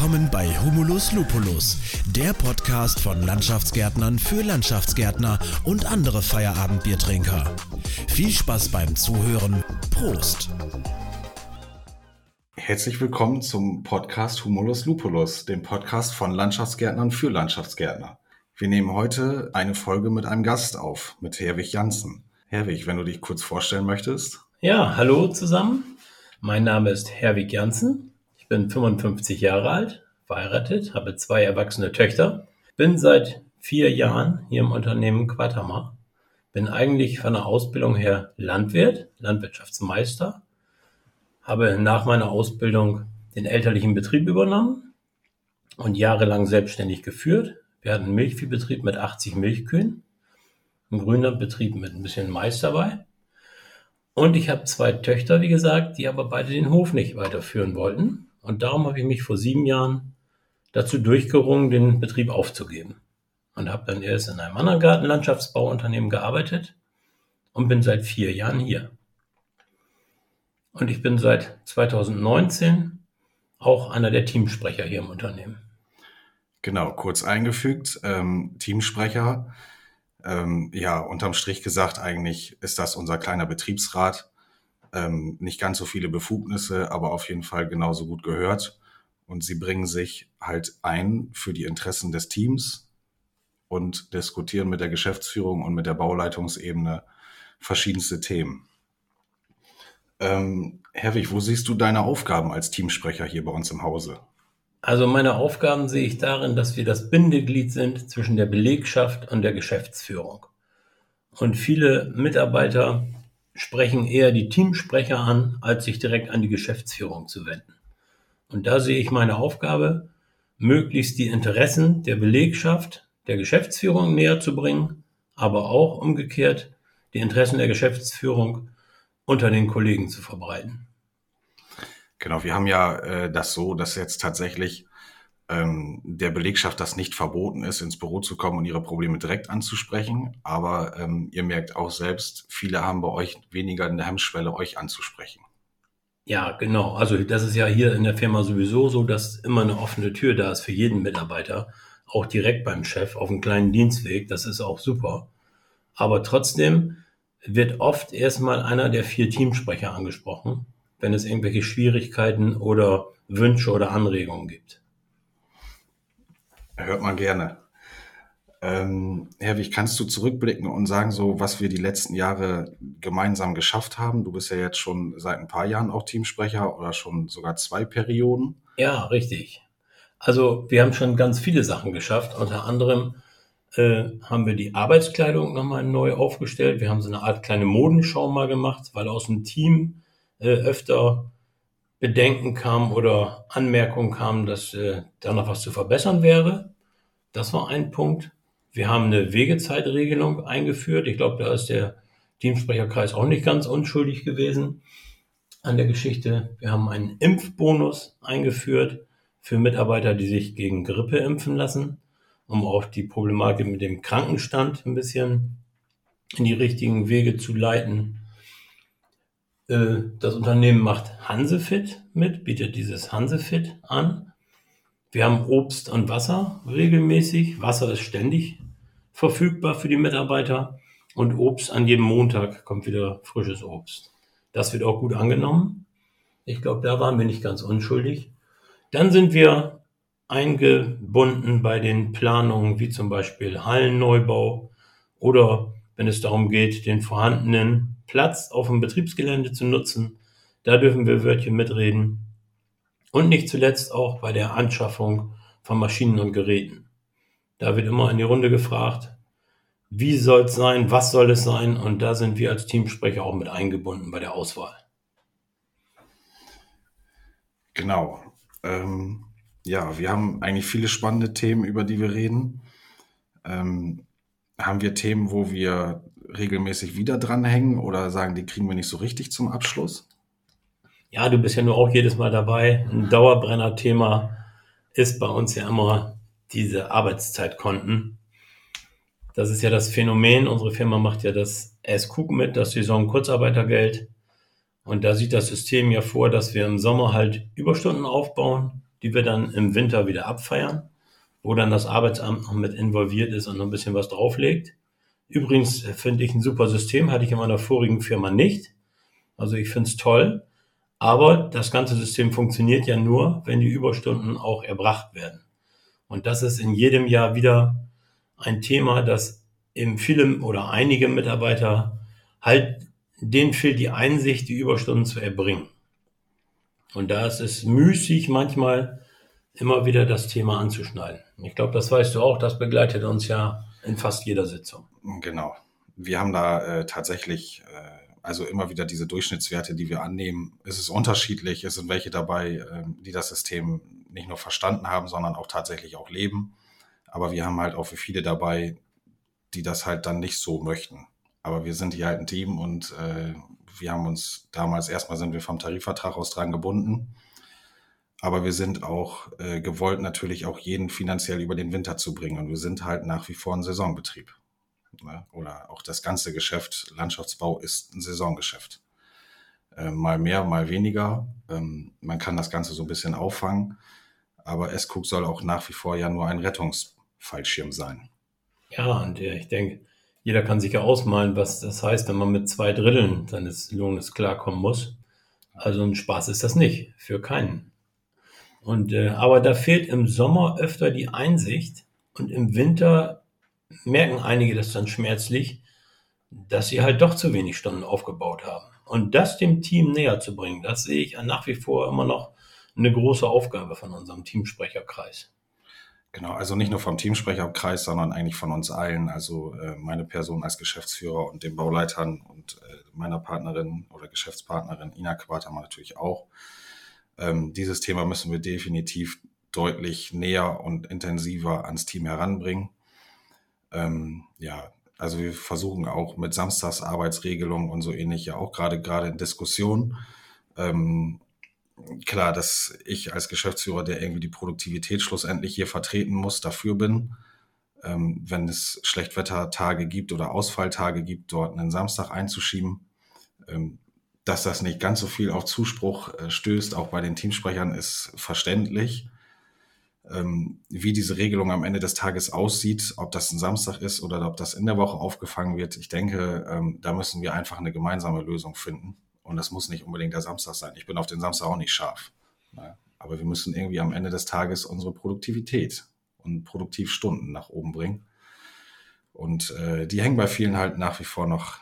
Willkommen bei Humulus Lupulus, der Podcast von Landschaftsgärtnern für Landschaftsgärtner und andere Feierabendbiertrinker. Viel Spaß beim Zuhören. Prost! Herzlich willkommen zum Podcast Humulus Lupulus, dem Podcast von Landschaftsgärtnern für Landschaftsgärtner. Wir nehmen heute eine Folge mit einem Gast auf, mit Herwig Janssen. Herwig, wenn du dich kurz vorstellen möchtest. Ja, hallo zusammen. Mein Name ist Herwig Janssen bin 55 Jahre alt, verheiratet, habe zwei erwachsene Töchter, bin seit vier Jahren hier im Unternehmen Quatamar, bin eigentlich von der Ausbildung her Landwirt, Landwirtschaftsmeister, habe nach meiner Ausbildung den elterlichen Betrieb übernommen und jahrelang selbstständig geführt. Wir hatten einen Milchviehbetrieb mit 80 Milchkühen, einen Grünlandbetrieb mit ein bisschen Mais dabei. Und ich habe zwei Töchter, wie gesagt, die aber beide den Hof nicht weiterführen wollten. Und darum habe ich mich vor sieben Jahren dazu durchgerungen, den Betrieb aufzugeben. Und habe dann erst in einem anderen Gartenlandschaftsbauunternehmen gearbeitet und bin seit vier Jahren hier. Und ich bin seit 2019 auch einer der Teamsprecher hier im Unternehmen. Genau, kurz eingefügt, ähm, Teamsprecher. Ähm, ja, unterm Strich gesagt, eigentlich ist das unser kleiner Betriebsrat, ähm, nicht ganz so viele Befugnisse, aber auf jeden Fall genauso gut gehört. Und sie bringen sich halt ein für die Interessen des Teams und diskutieren mit der Geschäftsführung und mit der Bauleitungsebene verschiedenste Themen. Ähm, Herwig, wo siehst du deine Aufgaben als Teamsprecher hier bei uns im Hause? Also meine Aufgaben sehe ich darin, dass wir das Bindeglied sind zwischen der Belegschaft und der Geschäftsführung. Und viele Mitarbeiter sprechen eher die Teamsprecher an, als sich direkt an die Geschäftsführung zu wenden. Und da sehe ich meine Aufgabe, möglichst die Interessen der Belegschaft, der Geschäftsführung näher zu bringen, aber auch umgekehrt die Interessen der Geschäftsführung unter den Kollegen zu verbreiten. Genau, wir haben ja äh, das so, dass jetzt tatsächlich ähm, der Belegschaft das nicht verboten ist, ins Büro zu kommen und ihre Probleme direkt anzusprechen. Aber ähm, ihr merkt auch selbst, viele haben bei euch weniger eine Hemmschwelle, euch anzusprechen. Ja, genau. Also das ist ja hier in der Firma sowieso so, dass immer eine offene Tür da ist für jeden Mitarbeiter, auch direkt beim Chef auf einem kleinen Dienstweg. Das ist auch super. Aber trotzdem wird oft erstmal einer der vier Teamsprecher angesprochen, wenn es irgendwelche Schwierigkeiten oder Wünsche oder Anregungen gibt. Hört man gerne. Ähm, Herwig, kannst du zurückblicken und sagen, so was wir die letzten Jahre gemeinsam geschafft haben? Du bist ja jetzt schon seit ein paar Jahren auch Teamsprecher oder schon sogar zwei Perioden. Ja, richtig. Also wir haben schon ganz viele Sachen geschafft. Unter anderem äh, haben wir die Arbeitskleidung nochmal neu aufgestellt. Wir haben so eine Art kleine Modenschau mal gemacht, weil aus dem Team äh, öfter Bedenken kam oder Anmerkungen kamen, dass äh, da noch was zu verbessern wäre. Das war ein Punkt. Wir haben eine Wegezeitregelung eingeführt. Ich glaube, da ist der Teamsprecherkreis auch nicht ganz unschuldig gewesen an der Geschichte. Wir haben einen Impfbonus eingeführt für Mitarbeiter, die sich gegen Grippe impfen lassen, um auch die Problematik mit dem Krankenstand ein bisschen in die richtigen Wege zu leiten. Äh, das Unternehmen macht Hansefit mit, bietet dieses Hansefit an. Wir haben Obst und Wasser regelmäßig. Wasser ist ständig verfügbar für die Mitarbeiter und Obst an jedem Montag kommt wieder frisches Obst. Das wird auch gut angenommen. Ich glaube, da waren wir nicht ganz unschuldig. Dann sind wir eingebunden bei den Planungen wie zum Beispiel Hallenneubau oder wenn es darum geht, den vorhandenen Platz auf dem Betriebsgelände zu nutzen. Da dürfen wir Wörtchen mitreden. Und nicht zuletzt auch bei der Anschaffung von Maschinen und Geräten. Da wird immer in die Runde gefragt, wie soll es sein, was soll es sein? Und da sind wir als Teamsprecher auch mit eingebunden bei der Auswahl. Genau. Ähm, ja, wir haben eigentlich viele spannende Themen, über die wir reden. Ähm, haben wir Themen, wo wir regelmäßig wieder dranhängen oder sagen, die kriegen wir nicht so richtig zum Abschluss? Ja, du bist ja nur auch jedes Mal dabei. Ein Dauerbrenner-Thema ist bei uns ja immer diese Arbeitszeitkonten. Das ist ja das Phänomen. Unsere Firma macht ja das SQ mit, das Saison-Kurzarbeitergeld. Und da sieht das System ja vor, dass wir im Sommer halt Überstunden aufbauen die wir dann im Winter wieder abfeiern, wo dann das Arbeitsamt noch mit involviert ist und noch ein bisschen was drauflegt. Übrigens finde ich ein super System, hatte ich in meiner vorigen Firma nicht. Also ich finde es toll. Aber das ganze System funktioniert ja nur, wenn die Überstunden auch erbracht werden. Und das ist in jedem Jahr wieder ein Thema, das eben viele oder einige Mitarbeiter halt, denen fehlt die Einsicht, die Überstunden zu erbringen. Und da ist es müßig manchmal immer wieder das Thema anzuschneiden. Ich glaube, das weißt du auch, das begleitet uns ja in fast jeder Sitzung. Genau. Wir haben da äh, tatsächlich äh, also immer wieder diese Durchschnittswerte, die wir annehmen. Es ist unterschiedlich. Es sind welche dabei, äh, die das System nicht nur verstanden haben, sondern auch tatsächlich auch leben. Aber wir haben halt auch für viele dabei, die das halt dann nicht so möchten. Aber wir sind hier halt ein Team und äh, wir haben uns damals erstmal sind wir vom Tarifvertrag aus dran gebunden. Aber wir sind auch äh, gewollt, natürlich auch jeden finanziell über den Winter zu bringen. Und wir sind halt nach wie vor ein Saisonbetrieb. Ne? Oder auch das ganze Geschäft Landschaftsbau ist ein Saisongeschäft. Äh, mal mehr, mal weniger. Ähm, man kann das Ganze so ein bisschen auffangen. Aber S-Cook soll auch nach wie vor ja nur ein Rettungsfallschirm sein. Ja, und ich denke, jeder kann sich ja ausmalen, was das heißt, wenn man mit zwei Dritteln seines Lohnes klarkommen muss. Also ein Spaß ist das nicht, für keinen. Und äh, aber da fehlt im Sommer öfter die Einsicht und im Winter merken einige das dann schmerzlich, dass sie halt doch zu wenig Stunden aufgebaut haben. Und das dem Team näher zu bringen, das sehe ich nach wie vor immer noch eine große Aufgabe von unserem Teamsprecherkreis. Genau, also nicht nur vom Teamsprecherkreis, sondern eigentlich von uns allen. Also äh, meine Person als Geschäftsführer und den Bauleitern und äh, meiner Partnerin oder Geschäftspartnerin Ina Quatermann natürlich auch. Ähm, dieses Thema müssen wir definitiv deutlich näher und intensiver ans Team heranbringen. Ähm, ja, also wir versuchen auch mit Samstagsarbeitsregelungen und so ähnlich ja auch gerade gerade in Diskussion. Ähm, klar, dass ich als Geschäftsführer, der irgendwie die Produktivität schlussendlich hier vertreten muss, dafür bin, ähm, wenn es Schlechtwettertage gibt oder Ausfalltage gibt, dort einen Samstag einzuschieben. Ähm, dass das nicht ganz so viel auf Zuspruch äh, stößt, auch bei den Teamsprechern, ist verständlich. Ähm, wie diese Regelung am Ende des Tages aussieht, ob das ein Samstag ist oder ob das in der Woche aufgefangen wird, ich denke, ähm, da müssen wir einfach eine gemeinsame Lösung finden. Und das muss nicht unbedingt der Samstag sein. Ich bin auf den Samstag auch nicht scharf. Aber wir müssen irgendwie am Ende des Tages unsere Produktivität und Produktivstunden nach oben bringen. Und äh, die hängen bei vielen halt nach wie vor noch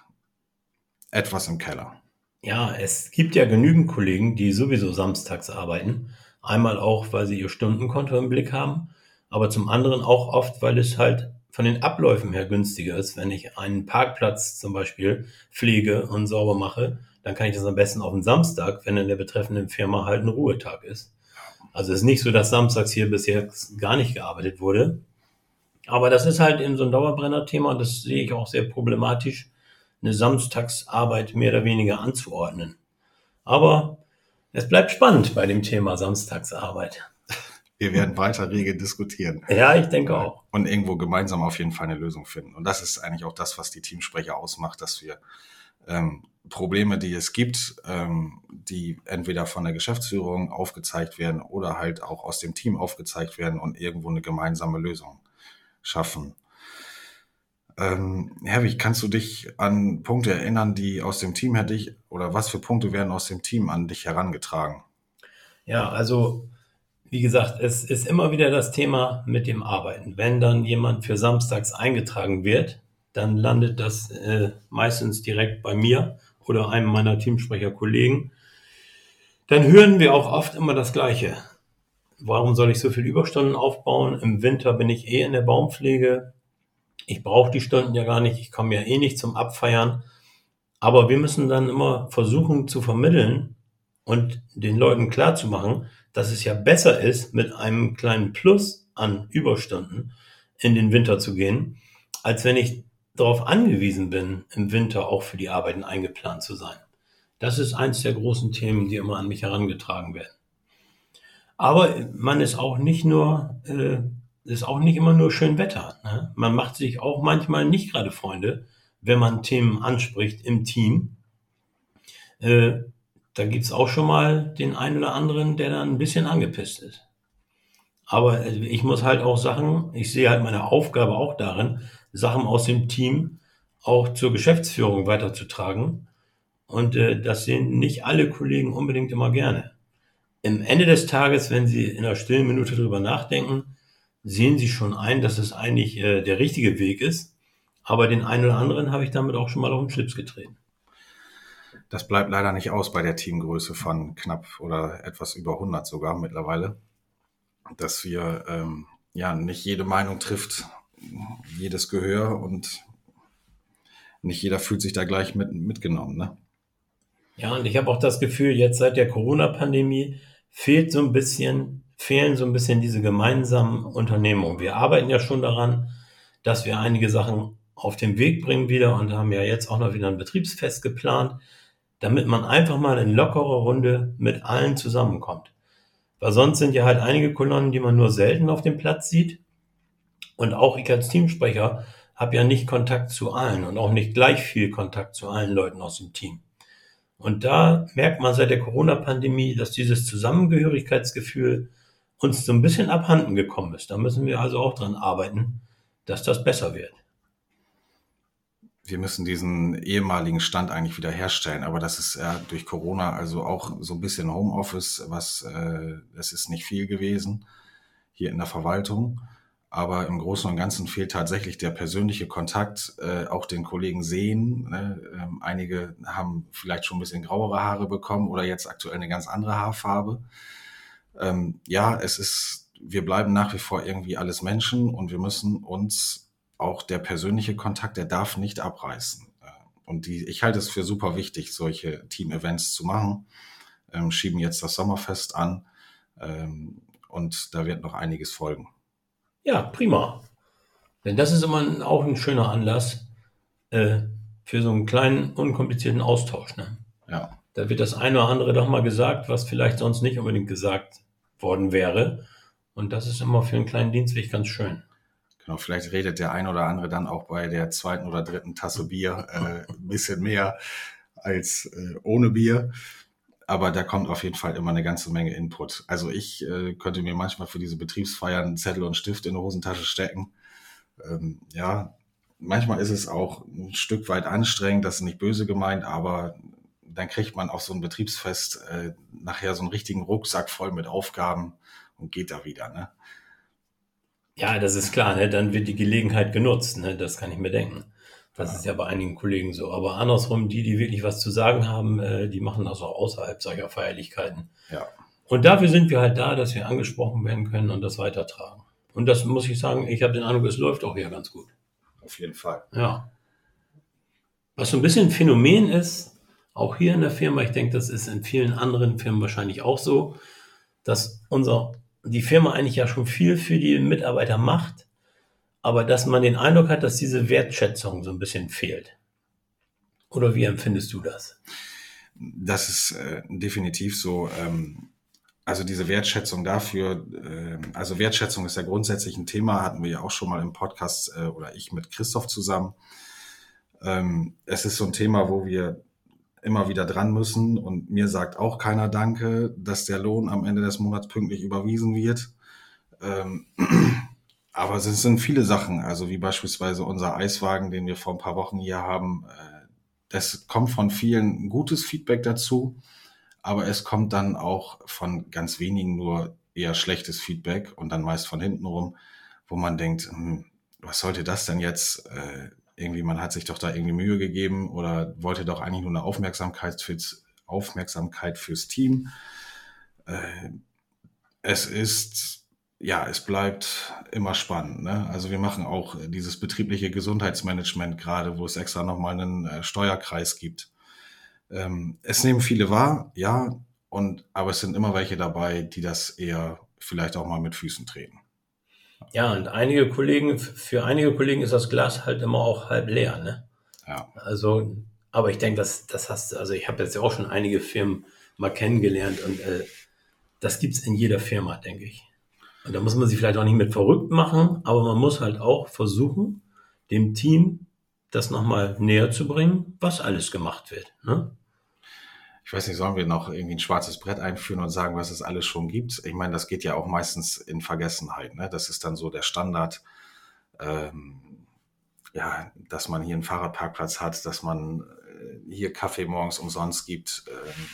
etwas im Keller. Ja, es gibt ja genügend Kollegen, die sowieso samstags arbeiten. Einmal auch, weil sie ihr Stundenkonto im Blick haben, aber zum anderen auch oft, weil es halt von den Abläufen her günstiger ist, wenn ich einen Parkplatz zum Beispiel pflege und sauber mache, dann kann ich das am besten auf den Samstag, wenn in der betreffenden Firma halt ein Ruhetag ist. Also es ist nicht so, dass samstags hier bisher gar nicht gearbeitet wurde. Aber das ist halt eben so ein Dauerbrenner-Thema und das sehe ich auch sehr problematisch, eine Samstagsarbeit mehr oder weniger anzuordnen. Aber es bleibt spannend bei dem Thema Samstagsarbeit. Wir werden weiter rege diskutieren. Ja, ich denke auch. Und irgendwo gemeinsam auf jeden Fall eine Lösung finden. Und das ist eigentlich auch das, was die Teamsprecher ausmacht, dass wir ähm, Probleme, die es gibt, ähm, die entweder von der Geschäftsführung aufgezeigt werden oder halt auch aus dem Team aufgezeigt werden und irgendwo eine gemeinsame Lösung schaffen. Ähm, Herwig, kannst du dich an Punkte erinnern, die aus dem Team hätte ich, oder was für Punkte werden aus dem Team an dich herangetragen? Ja, also wie gesagt, es ist immer wieder das Thema mit dem Arbeiten. Wenn dann jemand für samstags eingetragen wird, dann landet das äh, meistens direkt bei mir oder einem meiner Teamsprecherkollegen. Dann hören wir auch oft immer das Gleiche. Warum soll ich so viel Überstunden aufbauen? Im Winter bin ich eh in der Baumpflege. Ich brauche die Stunden ja gar nicht. Ich komme ja eh nicht zum Abfeiern. Aber wir müssen dann immer versuchen zu vermitteln und den Leuten klarzumachen, dass es ja besser ist, mit einem kleinen Plus an Überstunden in den Winter zu gehen, als wenn ich darauf angewiesen bin, im Winter auch für die Arbeiten eingeplant zu sein. Das ist eins der großen Themen, die immer an mich herangetragen werden. Aber man ist auch nicht nur, äh, ist auch nicht immer nur schön Wetter. Ne? Man macht sich auch manchmal nicht gerade Freunde, wenn man Themen anspricht im Team. Äh, da gibt's auch schon mal den einen oder anderen, der dann ein bisschen angepisst ist. Aber äh, ich muss halt auch Sachen, ich sehe halt meine Aufgabe auch darin, Sachen aus dem Team auch zur Geschäftsführung weiterzutragen. Und äh, das sehen nicht alle Kollegen unbedingt immer gerne. Im Ende des Tages, wenn Sie in einer stillen Minute drüber nachdenken, sehen Sie schon ein, dass es eigentlich äh, der richtige Weg ist. Aber den einen oder anderen habe ich damit auch schon mal auf den Schlips getreten. Das bleibt leider nicht aus bei der Teamgröße von knapp oder etwas über 100 sogar mittlerweile, dass wir ähm, ja nicht jede Meinung trifft, jedes Gehör und nicht jeder fühlt sich da gleich mit, mitgenommen. Ne? Ja, und ich habe auch das Gefühl, jetzt seit der Corona-Pandemie fehlt so ein bisschen, fehlen so ein bisschen diese gemeinsamen Unternehmungen. Wir arbeiten ja schon daran, dass wir einige Sachen auf den Weg bringen wieder und haben ja jetzt auch noch wieder ein Betriebsfest geplant, damit man einfach mal in lockerer Runde mit allen zusammenkommt. Weil sonst sind ja halt einige Kolonnen, die man nur selten auf dem Platz sieht. Und auch ich als Teamsprecher habe ja nicht Kontakt zu allen und auch nicht gleich viel Kontakt zu allen Leuten aus dem Team. Und da merkt man seit der Corona-Pandemie, dass dieses Zusammengehörigkeitsgefühl uns so ein bisschen abhanden gekommen ist. Da müssen wir also auch dran arbeiten, dass das besser wird. Wir müssen diesen ehemaligen Stand eigentlich wieder herstellen, aber das ist ja durch Corona also auch so ein bisschen Homeoffice, was äh, es ist nicht viel gewesen hier in der Verwaltung. Aber im Großen und Ganzen fehlt tatsächlich der persönliche Kontakt, äh, auch den Kollegen sehen. Ne? Ähm, einige haben vielleicht schon ein bisschen grauere Haare bekommen oder jetzt aktuell eine ganz andere Haarfarbe. Ähm, ja, es ist, wir bleiben nach wie vor irgendwie alles Menschen und wir müssen uns auch der persönliche Kontakt, der darf nicht abreißen. Äh, und die, ich halte es für super wichtig, solche Team-Events zu machen. Ähm, schieben jetzt das Sommerfest an ähm, und da wird noch einiges folgen. Ja, prima. Denn das ist immer auch ein schöner Anlass äh, für so einen kleinen, unkomplizierten Austausch. Ne? Ja. Da wird das eine oder andere doch mal gesagt, was vielleicht sonst nicht unbedingt gesagt worden wäre. Und das ist immer für einen kleinen Dienstweg ganz schön. Genau, vielleicht redet der ein oder andere dann auch bei der zweiten oder dritten Tasse Bier äh, ein bisschen mehr als äh, ohne Bier aber da kommt auf jeden Fall immer eine ganze Menge Input. Also ich äh, könnte mir manchmal für diese Betriebsfeiern Zettel und Stift in die Hosentasche stecken. Ähm, ja, manchmal ist es auch ein Stück weit anstrengend, das ist nicht böse gemeint, aber dann kriegt man auf so ein Betriebsfest äh, nachher so einen richtigen Rucksack voll mit Aufgaben und geht da wieder. Ne? Ja, das ist klar, ne? dann wird die Gelegenheit genutzt, ne? das kann ich mir denken. Das ist ja bei einigen Kollegen so. Aber andersrum, die, die wirklich was zu sagen haben, äh, die machen das auch außerhalb solcher Feierlichkeiten. Ja. Und dafür sind wir halt da, dass wir angesprochen werden können und das weitertragen. Und das muss ich sagen, ich habe den Eindruck, es läuft auch hier ganz gut. Auf jeden Fall. Ja. Was so ein bisschen ein Phänomen ist, auch hier in der Firma, ich denke, das ist in vielen anderen Firmen wahrscheinlich auch so, dass unser, die Firma eigentlich ja schon viel für die Mitarbeiter macht, aber dass man den Eindruck hat, dass diese Wertschätzung so ein bisschen fehlt. Oder wie empfindest du das? Das ist äh, definitiv so. Ähm, also diese Wertschätzung dafür, äh, also Wertschätzung ist ja grundsätzlich ein Thema, hatten wir ja auch schon mal im Podcast äh, oder ich mit Christoph zusammen. Ähm, es ist so ein Thema, wo wir immer wieder dran müssen und mir sagt auch keiner Danke, dass der Lohn am Ende des Monats pünktlich überwiesen wird. Ähm, aber es sind viele Sachen, also wie beispielsweise unser Eiswagen, den wir vor ein paar Wochen hier haben. Äh, das kommt von vielen gutes Feedback dazu, aber es kommt dann auch von ganz wenigen nur eher schlechtes Feedback und dann meist von hinten rum, wo man denkt, hm, was sollte das denn jetzt? Irgendwie, man hat sich doch da irgendwie Mühe gegeben oder wollte doch eigentlich nur eine Aufmerksamkeit fürs, Aufmerksamkeit fürs Team. Äh, es ist ja, es bleibt immer spannend. Ne? Also wir machen auch dieses betriebliche Gesundheitsmanagement gerade, wo es extra nochmal einen äh, Steuerkreis gibt. Ähm, es nehmen viele wahr, ja, und aber es sind immer welche dabei, die das eher vielleicht auch mal mit Füßen treten. Ja, und einige Kollegen, für einige Kollegen ist das Glas halt immer auch halb leer, ne? Ja. Also, aber ich denke, das, das hast also ich habe jetzt ja auch schon einige Firmen mal kennengelernt und äh, das gibt's in jeder Firma, denke ich. Und da muss man sich vielleicht auch nicht mit verrückt machen, aber man muss halt auch versuchen, dem Team das nochmal näher zu bringen, was alles gemacht wird. Ne? Ich weiß nicht, sollen wir noch irgendwie ein schwarzes Brett einführen und sagen, was es alles schon gibt? Ich meine, das geht ja auch meistens in Vergessenheit. Ne? Das ist dann so der Standard, ähm, ja, dass man hier einen Fahrradparkplatz hat, dass man äh, hier Kaffee morgens umsonst gibt. Ähm,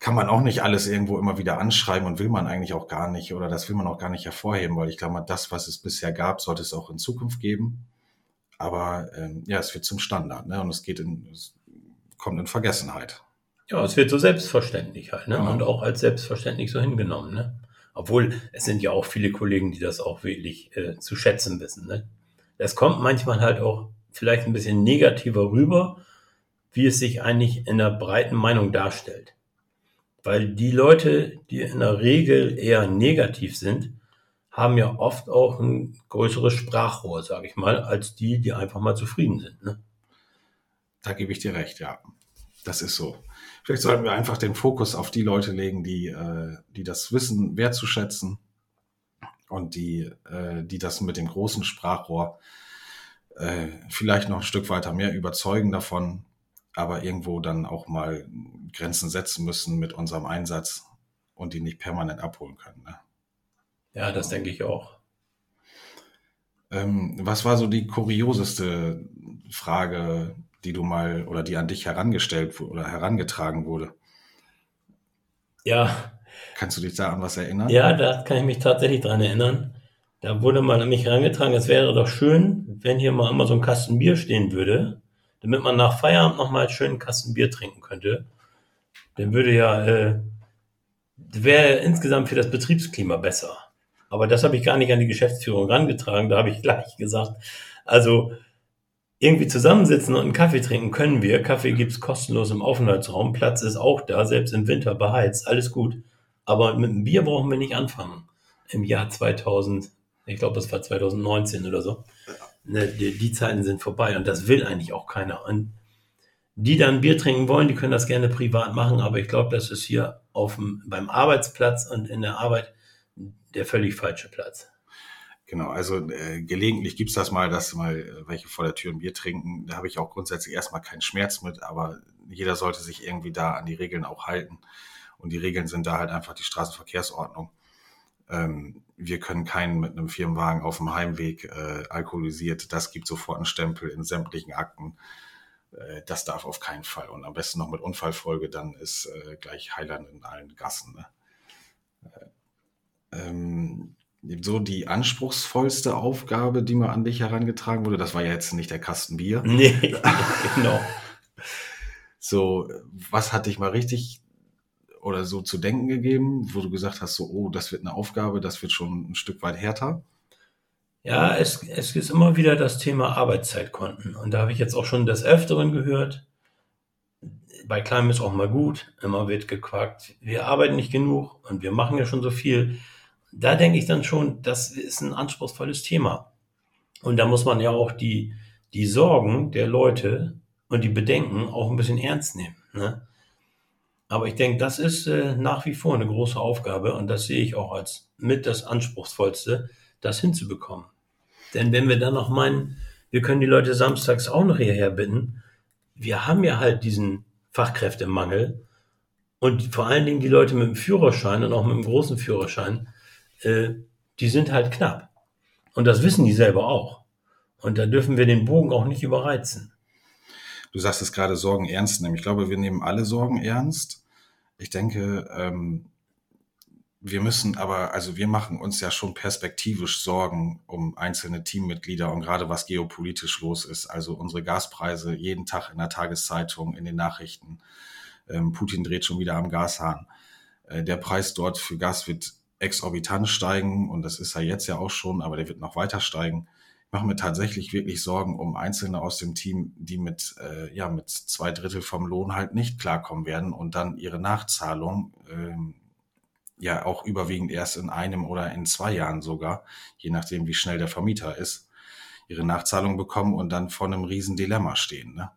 kann man auch nicht alles irgendwo immer wieder anschreiben und will man eigentlich auch gar nicht oder das will man auch gar nicht hervorheben, weil ich glaube, das, was es bisher gab, sollte es auch in Zukunft geben. Aber ähm, ja, es wird zum Standard ne? und es geht in, kommt in Vergessenheit. Ja, es wird so selbstverständlich halt, ne? Genau. Und auch als selbstverständlich so hingenommen, ne? Obwohl, es sind ja auch viele Kollegen, die das auch wirklich äh, zu schätzen wissen, ne? Das kommt manchmal halt auch vielleicht ein bisschen negativer rüber, wie es sich eigentlich in der breiten Meinung darstellt. Weil die Leute, die in der Regel eher negativ sind, haben ja oft auch ein größeres Sprachrohr, sage ich mal, als die, die einfach mal zufrieden sind. Ne? Da gebe ich dir recht, ja. Das ist so. Vielleicht sollten wir einfach den Fokus auf die Leute legen, die, äh, die das wissen, wertzuschätzen und die, äh, die das mit dem großen Sprachrohr äh, vielleicht noch ein Stück weiter mehr überzeugen davon, aber irgendwo dann auch mal Grenzen setzen müssen mit unserem Einsatz und die nicht permanent abholen können. Ne? Ja, das denke ich auch. Ähm, was war so die kurioseste Frage, die du mal oder die an dich herangestellt oder herangetragen wurde? Ja. Kannst du dich da an was erinnern? Ja, da kann ich mich tatsächlich dran erinnern. Da wurde mal an mich herangetragen, es wäre doch schön, wenn hier mal immer so ein Kasten Bier stehen würde, damit man nach Feierabend nochmal schön einen Kasten Bier trinken könnte. Dann würde ja, äh, wäre insgesamt für das Betriebsklima besser. Aber das habe ich gar nicht an die Geschäftsführung rangetragen. Da habe ich gleich gesagt, also irgendwie zusammensitzen und einen Kaffee trinken können wir. Kaffee gibt's kostenlos im Aufenthaltsraum. Platz ist auch da, selbst im Winter beheizt. Alles gut. Aber mit dem Bier brauchen wir nicht anfangen. Im Jahr 2000, ich glaube, das war 2019 oder so. Ne, die, die, Zeiten sind vorbei und das will eigentlich auch keiner. Und die dann Bier trinken wollen, die können das gerne privat machen, aber ich glaube, das ist hier auf dem, beim Arbeitsplatz und in der Arbeit der völlig falsche Platz. Genau, also äh, gelegentlich gibt's das mal, dass mal äh, welche vor der Tür ein Bier trinken. Da habe ich auch grundsätzlich erstmal keinen Schmerz mit, aber jeder sollte sich irgendwie da an die Regeln auch halten. Und die Regeln sind da halt einfach die Straßenverkehrsordnung. Ähm, wir können keinen mit einem Firmenwagen auf dem Heimweg äh, alkoholisiert. Das gibt sofort einen Stempel in sämtlichen Akten. Äh, das darf auf keinen Fall. Und am besten noch mit Unfallfolge, dann ist äh, gleich Heiland in allen Gassen. Ne? ähm, so die anspruchsvollste Aufgabe, die mal an dich herangetragen wurde? Das war ja jetzt nicht der Kasten Bier. Nee, genau. so, was hat dich mal richtig oder so zu denken gegeben, wo du gesagt hast, so, oh, das wird eine Aufgabe, das wird schon ein Stück weit härter? Ja, es, es ist immer wieder das Thema Arbeitszeitkonten. Und da habe ich jetzt auch schon des Öfteren gehört. Bei Kleinem ist auch mal gut. Immer wird gequakt. Wir arbeiten nicht genug und wir machen ja schon so viel da denke ich dann schon, das ist ein anspruchsvolles Thema. Und da muss man ja auch die, die Sorgen der Leute und die Bedenken auch ein bisschen ernst nehmen. Ne? Aber ich denke, das ist äh, nach wie vor eine große Aufgabe und das sehe ich auch als mit das Anspruchsvollste, das hinzubekommen. Denn wenn wir dann noch meinen, wir können die Leute samstags auch noch hierher bitten, wir haben ja halt diesen Fachkräftemangel und vor allen Dingen die Leute mit dem Führerschein und auch mit dem großen Führerschein, äh, die sind halt knapp. Und das wissen die selber auch. Und da dürfen wir den Bogen auch nicht überreizen. Du sagst es gerade, Sorgen ernst nehmen. Ich glaube, wir nehmen alle Sorgen ernst. Ich denke, ähm, wir müssen aber, also wir machen uns ja schon perspektivisch Sorgen um einzelne Teammitglieder und gerade was geopolitisch los ist. Also unsere Gaspreise jeden Tag in der Tageszeitung, in den Nachrichten. Ähm, Putin dreht schon wieder am Gashahn. Äh, der Preis dort für Gas wird exorbitant steigen und das ist er jetzt ja auch schon, aber der wird noch weiter steigen. Ich mache mir tatsächlich wirklich Sorgen um Einzelne aus dem Team, die mit, äh, ja, mit zwei Drittel vom Lohn halt nicht klarkommen werden und dann ihre Nachzahlung ähm, ja auch überwiegend erst in einem oder in zwei Jahren sogar, je nachdem wie schnell der Vermieter ist, ihre Nachzahlung bekommen und dann vor einem riesen Dilemma stehen. Ne?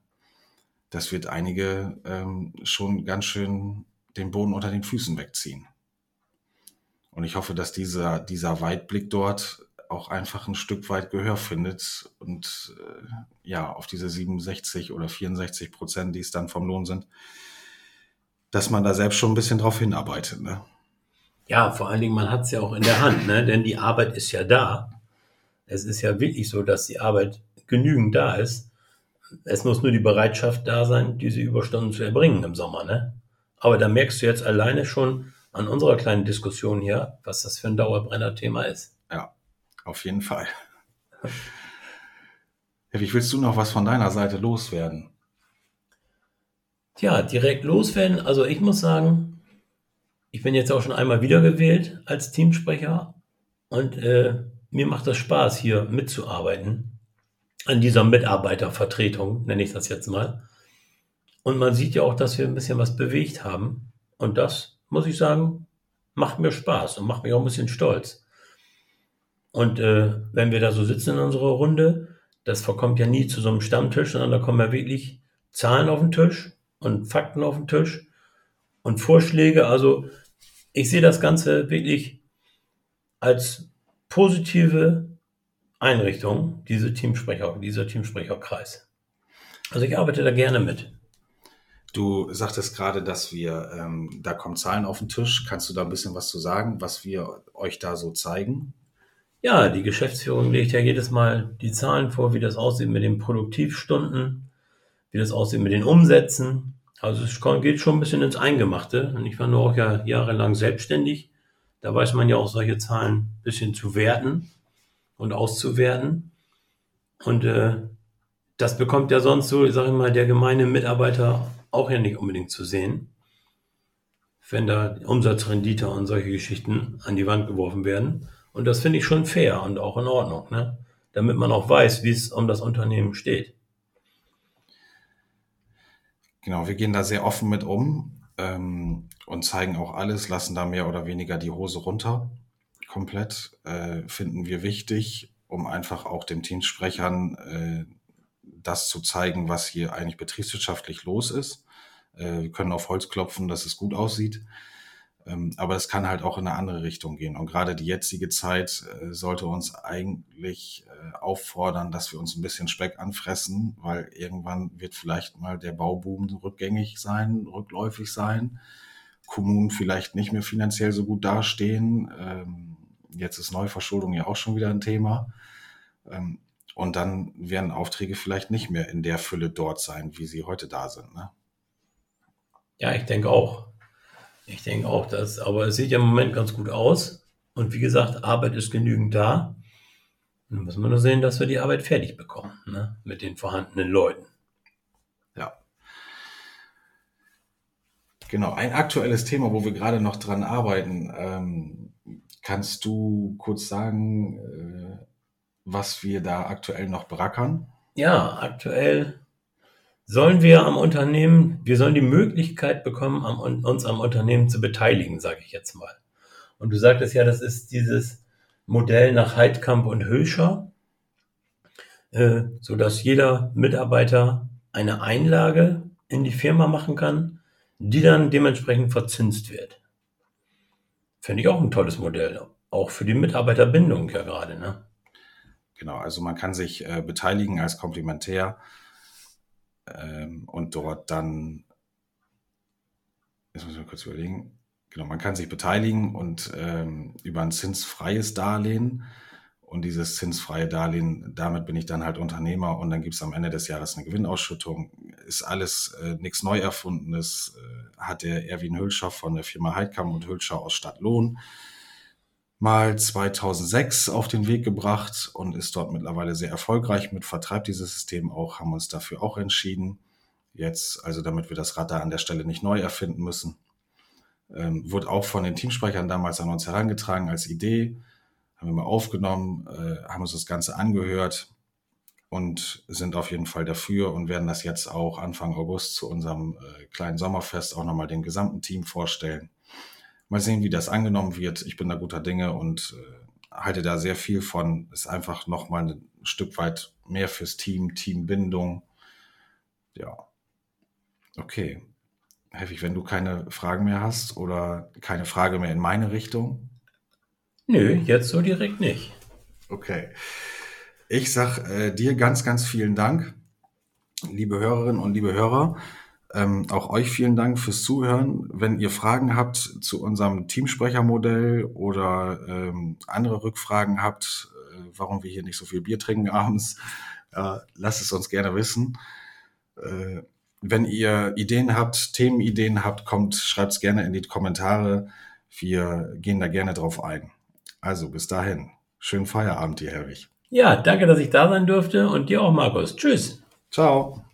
Das wird einige ähm, schon ganz schön den Boden unter den Füßen wegziehen. Und ich hoffe, dass dieser, dieser Weitblick dort auch einfach ein Stück weit Gehör findet und äh, ja, auf diese 67 oder 64 Prozent, die es dann vom Lohn sind, dass man da selbst schon ein bisschen drauf hinarbeitet. Ne? Ja, vor allen Dingen, man hat es ja auch in der Hand, ne? denn die Arbeit ist ja da. Es ist ja wirklich so, dass die Arbeit genügend da ist. Es muss nur die Bereitschaft da sein, diese Überstunden zu erbringen im Sommer. Ne? Aber da merkst du jetzt alleine schon an unserer kleinen Diskussion hier, was das für ein Dauerbrenner-Thema ist. Ja, auf jeden Fall. Wie willst du noch was von deiner Seite loswerden? Tja, direkt loswerden. Also ich muss sagen, ich bin jetzt auch schon einmal wiedergewählt als Teamsprecher und äh, mir macht das Spaß, hier mitzuarbeiten. An dieser Mitarbeitervertretung, nenne ich das jetzt mal. Und man sieht ja auch, dass wir ein bisschen was bewegt haben. Und das, muss ich sagen, macht mir Spaß und macht mich auch ein bisschen stolz. Und äh, wenn wir da so sitzen in unserer Runde, das verkommt ja nie zu so einem Stammtisch, sondern da kommen ja wirklich Zahlen auf den Tisch und Fakten auf den Tisch und Vorschläge. Also ich sehe das Ganze wirklich als positive Einrichtung, diese Teamsprecher, dieser Teamsprecherkreis. Also ich arbeite da gerne mit. Du sagtest gerade, dass wir, ähm, da kommen Zahlen auf den Tisch. Kannst du da ein bisschen was zu sagen, was wir euch da so zeigen? Ja, die Geschäftsführung legt ja jedes Mal die Zahlen vor, wie das aussieht mit den Produktivstunden, wie das aussieht mit den Umsätzen. Also es geht schon ein bisschen ins Eingemachte. Und ich war nur auch ja jahrelang selbstständig. Da weiß man ja auch solche Zahlen ein bisschen zu werten und auszuwerten. Und äh, das bekommt ja sonst so, ich sage mal, der gemeine Mitarbeiter auch ja nicht unbedingt zu sehen, wenn da Umsatzrendite und solche Geschichten an die Wand geworfen werden. Und das finde ich schon fair und auch in Ordnung, ne? damit man auch weiß, wie es um das Unternehmen steht. Genau, wir gehen da sehr offen mit um ähm, und zeigen auch alles, lassen da mehr oder weniger die Hose runter. Komplett äh, finden wir wichtig, um einfach auch den Teamsprechern äh, das zu zeigen, was hier eigentlich betriebswirtschaftlich los ist. Äh, wir können auf Holz klopfen, dass es gut aussieht. Ähm, aber es kann halt auch in eine andere Richtung gehen. Und gerade die jetzige Zeit äh, sollte uns eigentlich äh, auffordern, dass wir uns ein bisschen Speck anfressen, weil irgendwann wird vielleicht mal der Bauboom rückgängig sein, rückläufig sein. Kommunen vielleicht nicht mehr finanziell so gut dastehen. Ähm, jetzt ist Neuverschuldung ja auch schon wieder ein Thema. Ähm, und dann werden Aufträge vielleicht nicht mehr in der Fülle dort sein, wie sie heute da sind. Ne? Ja, ich denke auch. Ich denke auch, dass, aber es sieht ja im Moment ganz gut aus. Und wie gesagt, Arbeit ist genügend da. Dann müssen wir nur sehen, dass wir die Arbeit fertig bekommen, ne? mit den vorhandenen Leuten. Ja. Genau, ein aktuelles Thema, wo wir gerade noch dran arbeiten. Ähm, kannst du kurz sagen, äh, was wir da aktuell noch berackern? Ja, aktuell sollen wir am Unternehmen, wir sollen die Möglichkeit bekommen, am, uns am Unternehmen zu beteiligen, sage ich jetzt mal. Und du sagtest ja, das ist dieses Modell nach Heidkamp und Höscher, äh, so dass jeder Mitarbeiter eine Einlage in die Firma machen kann, die dann dementsprechend verzinst wird. Finde ich auch ein tolles Modell. Auch für die Mitarbeiterbindung ja gerade, ne? Genau, also man kann sich äh, beteiligen als Komplementär ähm, und dort dann, jetzt muss ich mal kurz überlegen, genau, man kann sich beteiligen und ähm, über ein zinsfreies Darlehen und dieses zinsfreie Darlehen, damit bin ich dann halt Unternehmer und dann gibt es am Ende des Jahres eine Gewinnausschüttung. Ist alles äh, nichts neu erfundenes, äh, hat der Erwin Hülscher von der Firma Heidkamp und Hülscher aus Stadtlohn mal 2006 auf den Weg gebracht und ist dort mittlerweile sehr erfolgreich mit, vertreibt dieses System auch, haben uns dafür auch entschieden. Jetzt, also damit wir das Rad da an der Stelle nicht neu erfinden müssen, ähm, wurde auch von den Teamsprechern damals an uns herangetragen als Idee, haben wir mal aufgenommen, äh, haben uns das Ganze angehört und sind auf jeden Fall dafür und werden das jetzt auch Anfang August zu unserem äh, kleinen Sommerfest auch nochmal dem gesamten Team vorstellen Mal sehen, wie das angenommen wird. Ich bin da guter Dinge und äh, halte da sehr viel von. Ist einfach nochmal ein Stück weit mehr fürs Team, Teambindung. Ja. Okay. Heftig, wenn du keine Fragen mehr hast oder keine Frage mehr in meine Richtung. Nö, jetzt so direkt nicht. Okay. Ich sag äh, dir ganz, ganz vielen Dank, liebe Hörerinnen und liebe Hörer. Ähm, auch euch vielen Dank fürs Zuhören. Wenn ihr Fragen habt zu unserem Teamsprechermodell oder ähm, andere Rückfragen habt, äh, warum wir hier nicht so viel Bier trinken abends, äh, lasst es uns gerne wissen. Äh, wenn ihr Ideen habt, Themenideen habt, kommt, schreibt es gerne in die Kommentare. Wir gehen da gerne drauf ein. Also bis dahin. Schönen Feierabend, dir, Herwig. Ja, danke, dass ich da sein durfte und dir auch, Markus. Tschüss. Ciao.